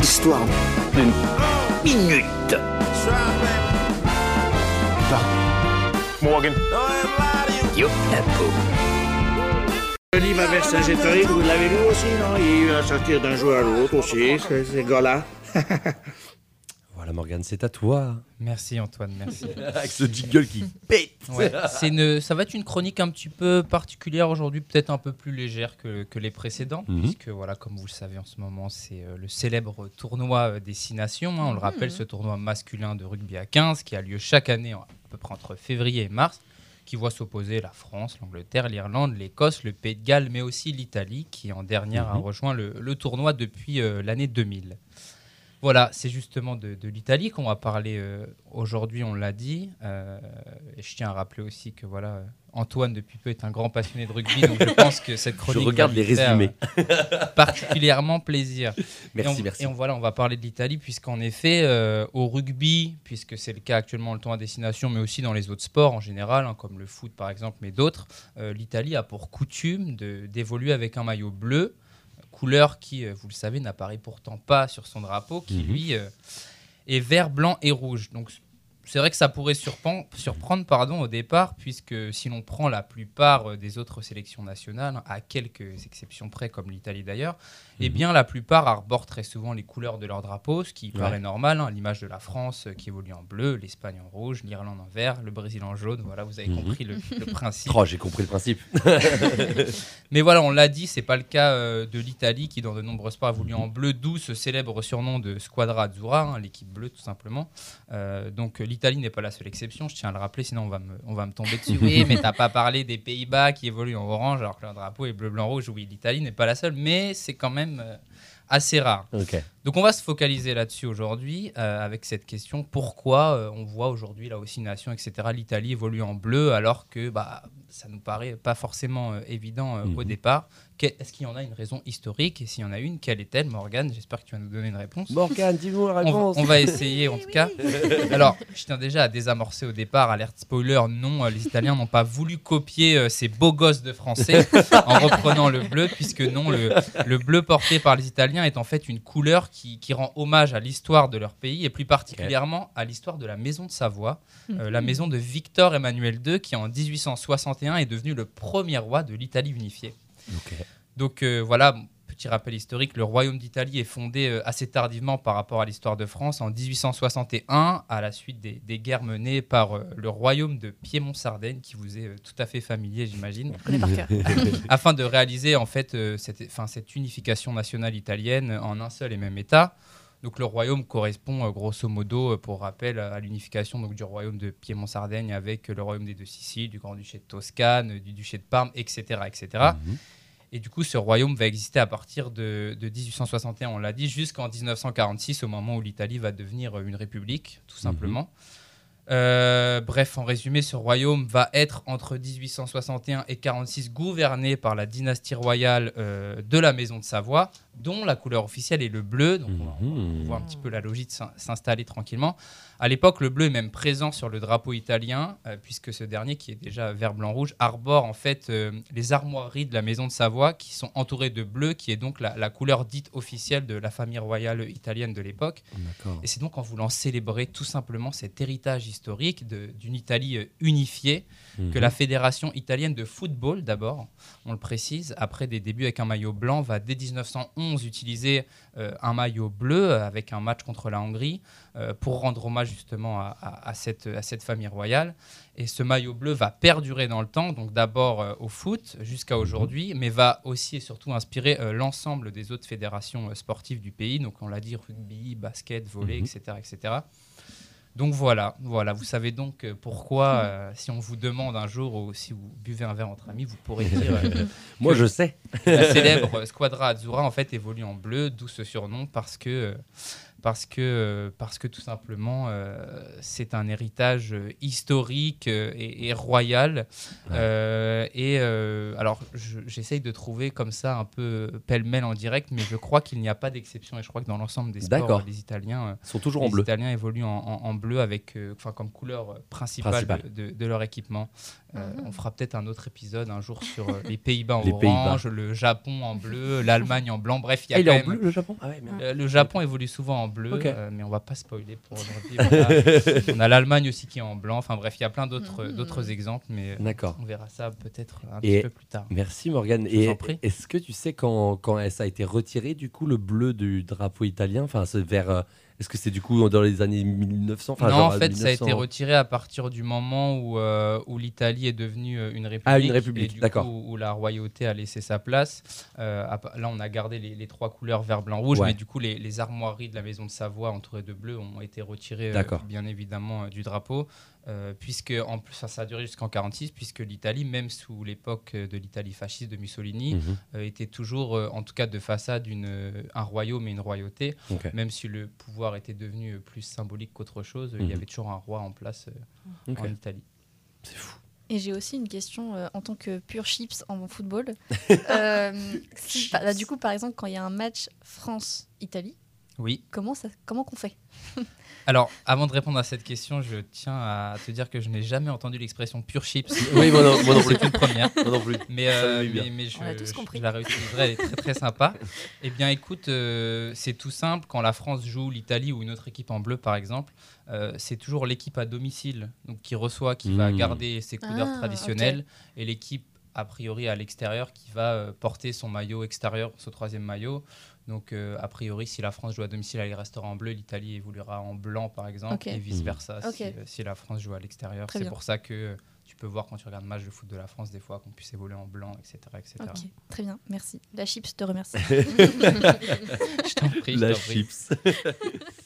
Histoire d'une minute. Morgan. Yo, la peau. Le livre à Vercingétorix, vous l'avez lu aussi, non? Il va sortir d'un jour à l'autre aussi, ces, ces gars-là. Voilà, Morgane, c'est à toi. Merci Antoine, merci. Avec ce jingle qui pète. Ouais, une, ça va être une chronique un petit peu particulière aujourd'hui, peut-être un peu plus légère que, que les précédents, Mhm. puisque voilà, comme vous le savez en ce moment, c'est euh, le célèbre tournoi euh, des Six Nations. hein, on le rappelle, ce tournoi masculin de rugby à 15 qui a lieu chaque année en- à peu près entre février et mars, qui voit s'opposer la France, l'Angleterre, l'Irlande, l'Écosse, le Pays de Galles, mais aussi l'Italie, qui en dernière a Mhm. rejoint le, le tournoi depuis euh, l'année 2000. Voilà, c'est justement de, de l'Italie qu'on va parler euh, aujourd'hui, on l'a dit. Euh, et je tiens à rappeler aussi que voilà, Antoine, depuis peu, est un grand passionné de rugby, donc je pense que cette Je chronique. regarde va lui les résumés. particulièrement plaisir. Merci, et on, merci. Et on, voilà, on va parler de l'Italie, puisqu'en effet, euh, au rugby, puisque c'est le cas actuellement, le tournoi à destination, mais aussi dans les autres sports en général, hein, comme le foot par exemple, mais d'autres, euh, l'Italie a pour coutume d'évoluer avec un maillot bleu, couleur qui, euh, vous le savez, n'apparaît pourtant pas sur son drapeau, qui Mhm. lui euh, est vert, blanc et rouge. Donc c'est vrai que ça pourrait surprendre, surprendre pardon, au départ, puisque si l'on prend la plupart euh, des autres sélections nationales, à quelques exceptions près, comme l'Italie d'ailleurs, eh Mhm. bien la plupart arborent très souvent les couleurs de leur drapeau, ce qui Ouais. paraît normal, hein, l'image de la France euh, qui évolue en bleu, l'Espagne en rouge, l'Irlande en vert, le Brésil en jaune, voilà, vous avez Mhm. compris le, le principe. Oh, j'ai compris le principe. Mais voilà, on l'a dit, c'est pas le cas euh, de l'Italie qui, dans de nombreux sports, évolue en bleu, d'où ce célèbre surnom de Squadra Azzurra, hein, l'équipe bleue tout simplement. Euh, donc l'Italie n'est pas la seule exception, je tiens à le rappeler, sinon on va me, on va me tomber dessus. Oui, mais t'as pas parlé des Pays-Bas qui évoluent en orange alors que leur drapeau est bleu, blanc, rouge. Oui, l'Italie n'est pas la seule, mais c'est quand même euh, assez rare. Ok. Donc on va se focaliser là-dessus aujourd'hui euh, avec cette question pourquoi euh, on voit aujourd'hui là aussi nation etc l'Italie évolue en bleu alors que bah ça nous paraît pas forcément euh, évident euh, au Mhm. départ. Est-ce qu'il y en a une raison historique? Et s'il y en a une quelle est-elle? Morgane J'espère que tu vas nous donner une réponse. Morgane, dis-nous la On, réponse. on va essayer en tout cas. Alors, je tiens déjà à désamorcer au départ, alerte spoiler, non, les Italiens n'ont pas voulu copier euh, ces beaux gosses de français en reprenant le bleu, puisque non, le, le bleu porté par les Italiens est en fait une couleur qui, qui rend hommage à l'histoire de leur pays et plus particulièrement à l'histoire de la maison de Savoie, euh, la maison de Victor Emmanuel II qui en 1861 est devenu le premier roi de l'Italie unifiée. Donc euh, voilà, petit rappel historique, le royaume d'Italie est fondé euh, assez tardivement par rapport à l'histoire de France, en 1861, à la suite des, des guerres menées par euh, le royaume de Piémont-Sardaigne, qui vous est euh, tout à fait familier, j'imagine, Je connais par cœur. afin de réaliser en fait cette, unification nationale italienne en un seul et même État. Donc le royaume correspond grosso modo, pour rappel, à l'unification donc, du royaume de Piémont-Sardaigne avec le royaume des deux Siciles, du Grand-Duché de Toscane, du duché de Parme, etc. etc. Et du coup, ce royaume va exister à partir de, de 1861, on l'a dit, jusqu'en 1946, au moment où l'Italie va devenir une république, tout simplement. Euh, bref, en résumé, ce royaume va être entre 1861 et 46 gouverné par la dynastie royale euh, de la Maison de Savoie, dont la couleur officielle est le bleu. Donc on, va- on Mhm. voit un petit peu la logique s'installer tranquillement. À l'époque, le bleu est même présent sur le drapeau italien, euh, puisque ce dernier, qui est déjà vert, blanc, rouge, arbore en fait euh, les armoiries de la Maison de Savoie, qui sont entourées de bleu, qui est donc la, la couleur dite officielle de la famille royale italienne de l'époque. Et c'est donc en voulant célébrer tout simplement cet héritage historique d'une Italie euh, unifiée que Mhm. la Fédération italienne de football, d'abord, on le précise, après des débuts avec un maillot blanc, va dès 1911 utiliser un maillot bleu euh, avec un match contre la Hongrie euh, pour rendre hommage justement à, à- à cette, à cette famille royale. Et ce maillot bleu va perdurer dans le temps, donc d'abord euh, au foot jusqu'à aujourd'hui, mais va aussi et surtout inspirer euh, l'ensemble des autres fédérations euh, sportives du pays. Donc on l'a dit, rugby, basket, volley, Mhm. etc., etc. Donc voilà, voilà, vous savez donc euh, pourquoi, euh, si on vous demande un jour ou si vous buvez un verre entre amis, vous pourrez dire euh, Moi, je sais. la célèbre Squadra Azzurra en fait évolue en bleu, d'où ce surnom parce que, parce que, euh, parce que tout simplement, euh, c'est un héritage euh, historique et, et royal. Ouais. Euh, et euh, alors, je- j'essaye de trouver comme ça un peu pêle-mêle en direct, mais je crois qu'il n'y a pas d'exception. Et je crois que dans l'ensemble des sports, les Italiens, Ils sont toujours en les bleu. Italiens évoluent en, en- en bleu avec, euh, enfin, comme couleur principale. De, de- de leur équipement. Euh, Mhm. On fera peut-être un autre épisode un jour sur les Pays-Bas en Les Pays-Bas. orange, le Japon en bleu, l'Allemagne en blanc. Bref, il y a Ah, il est quand en même- bleu le Japon? Ah ouais, euh, le Japon évolue souvent en bleu, euh, mais on va pas spoiler pour aujourd'hui. On a l'Allemagne aussi qui est en blanc. Enfin bref, il y a plein d'autres Mhm. d'autres exemples, mais euh, D'accord. on verra ça peut-être un Et- petit peu plus tard. Merci Morgane. Je vous Et en prie. est-ce que tu sais quand, quand ça a été retiré du coup le bleu du drapeau italien? Enfin, c'est vers. Est-ce que c'est du coup dans les années 1900 Enfin, non, genre en fait, ça a été 1900. retiré à partir du moment où, euh, où l'Italie est devenue euh, une république. Ah, une république, d'accord. Où, la royauté a laissé sa place. Euh, là, on a gardé les, les trois couleurs vert, blanc, rouge, Ouais. mais du coup, les, les armoiries de la maison de Savoie entourées de bleu ont été retirées, euh, bien évidemment, du drapeau. euh, puisque en plus ça, ça a duré jusqu'en 46 puisque l'Italie même sous l'époque de l'Italie fasciste de Mussolini Mhm. euh, était toujours euh, en tout cas de façade une, un royaume et une royauté même si le pouvoir était devenu euh, plus symbolique qu'autre chose, il Mhm. y avait toujours un roi en place euh, en Italie. C'est fou. Et j'ai aussi une question euh, en tant que pure chips en football. Euh, si- bah, là, du coup, par exemple, quand il y a un match France-Italie, Oui. comment ça, comment qu'on fait? Alors, avant de répondre à cette question, je tiens à te dire que je n'ai jamais entendu l'expression pure chips. Oui, moi non, moi non plus. C'est une première. Moi non plus. Mais, euh, mais, mais je, On a tous je- compris. je la réutiliserai, elle est très très sympa. Eh bien, écoute, euh, c'est tout simple. Quand la France joue l'Italie ou une autre équipe en bleu, par exemple, euh, c'est toujours l'équipe à domicile donc, qui reçoit, qui va Mm. garder ses couleurs Ah, traditionnelles, et l'équipe a priori à l'extérieur qui va euh, porter son maillot extérieur, son troisième maillot. Donc, euh, a priori, si la France joue à domicile, elle restera en bleu, l'Italie évoluera en blanc, par exemple, et vice-versa Ok. si, euh, si la France joue à l'extérieur. C'est pour ça que euh, tu peux voir quand tu regardes match de foot de la France, des fois, qu'on puisse évoluer en blanc, etc. etc. Ok, très bien, merci. La chips te remercie. Je t'en prie, je La chips.